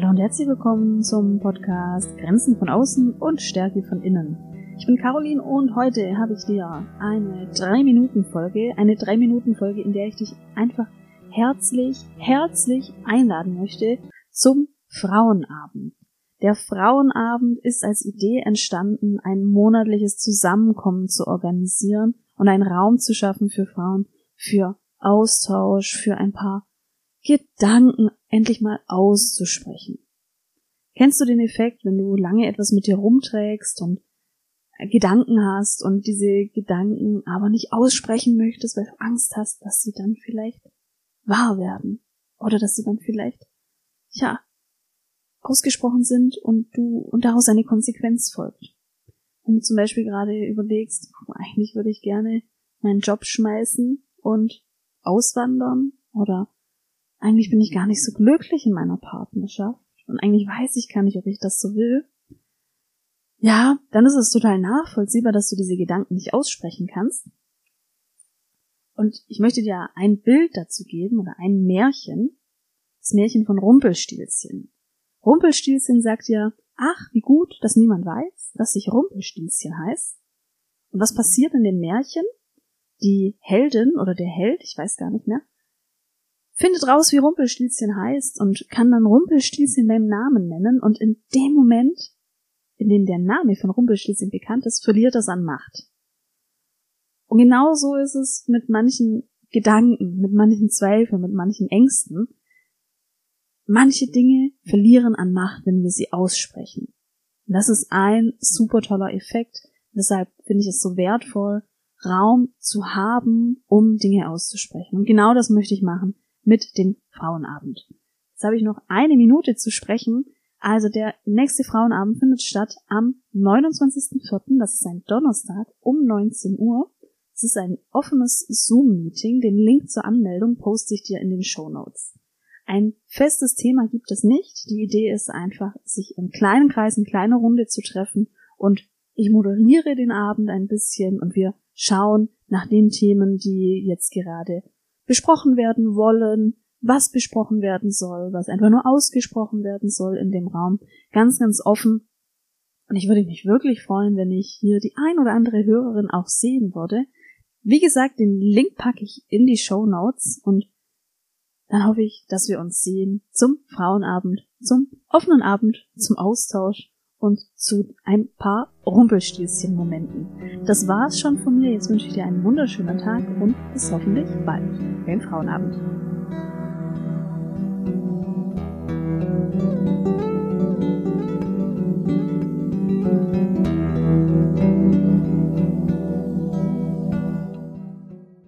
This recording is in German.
Herzlich willkommen zum Podcast Grenzen von außen und Stärke von innen. Ich bin Caroline und heute habe ich dir eine 3-Minuten-Folge, eine 3-Minuten-Folge, in der ich dich einfach herzlich, herzlich einladen möchte zum Frauenabend. Der Frauenabend ist als Idee entstanden, ein monatliches Zusammenkommen zu organisieren und einen Raum zu schaffen für Frauen, für Austausch, für ein paar Gedanken endlich mal auszusprechen. Kennst du den Effekt, wenn du lange etwas mit dir rumträgst und Gedanken hast und diese Gedanken aber nicht aussprechen möchtest, weil du Angst hast, dass sie dann vielleicht wahr werden oder dass sie dann vielleicht, ja, ausgesprochen sind und du und daraus eine Konsequenz folgt. Wenn du zum Beispiel gerade überlegst, eigentlich würde ich gerne meinen Job schmeißen und auswandern oder eigentlich bin ich gar nicht so glücklich in meiner Partnerschaft und eigentlich weiß ich gar nicht, ob ich das so will. Ja, dann ist es total nachvollziehbar, dass du diese Gedanken nicht aussprechen kannst. Und ich möchte dir ein Bild dazu geben oder ein Märchen. Das Märchen von Rumpelstilzchen. Rumpelstilzchen sagt ja, ach, wie gut, dass niemand weiß, dass sich Rumpelstilzchen heißt. Und was passiert in dem Märchen? Die Heldin oder der Held, ich weiß gar nicht mehr, findet raus, wie Rumpelstilzchen heißt und kann dann Rumpelstilzchen beim Namen nennen und in dem Moment, in dem der Name von Rumpelstilzchen bekannt ist, verliert das an Macht. Und genau so ist es mit manchen Gedanken, mit manchen Zweifeln, mit manchen Ängsten. Manche Dinge verlieren an Macht, wenn wir sie aussprechen. Und das ist ein super toller Effekt. Deshalb finde ich es so wertvoll, Raum zu haben, um Dinge auszusprechen. Und genau das möchte ich machen mit dem Frauenabend. Jetzt habe ich noch eine Minute zu sprechen. Also der nächste Frauenabend findet statt am 29.04., das ist ein Donnerstag um 19 Uhr. Es ist ein offenes Zoom-Meeting. Den Link zur Anmeldung poste ich dir in den Show Notes. Ein festes Thema gibt es nicht. Die Idee ist einfach, sich im kleinen Kreis, in kleiner Runde zu treffen und ich moderiere den Abend ein bisschen und wir schauen nach den Themen, die jetzt gerade besprochen werden wollen, was besprochen werden soll, was einfach nur ausgesprochen werden soll in dem Raum. Ganz, ganz offen. Und ich würde mich wirklich freuen, wenn ich hier die ein oder andere Hörerin auch sehen würde. Wie gesagt, den Link packe ich in die Show Notes und dann hoffe ich, dass wir uns sehen zum Frauenabend, zum offenen Abend, zum Austausch und zu ein paar Rumpelstilzchen-Momenten. Das war es schon von mir. Jetzt wünsche ich dir einen wunderschönen Tag und bis hoffentlich bald. Den Frauenabend.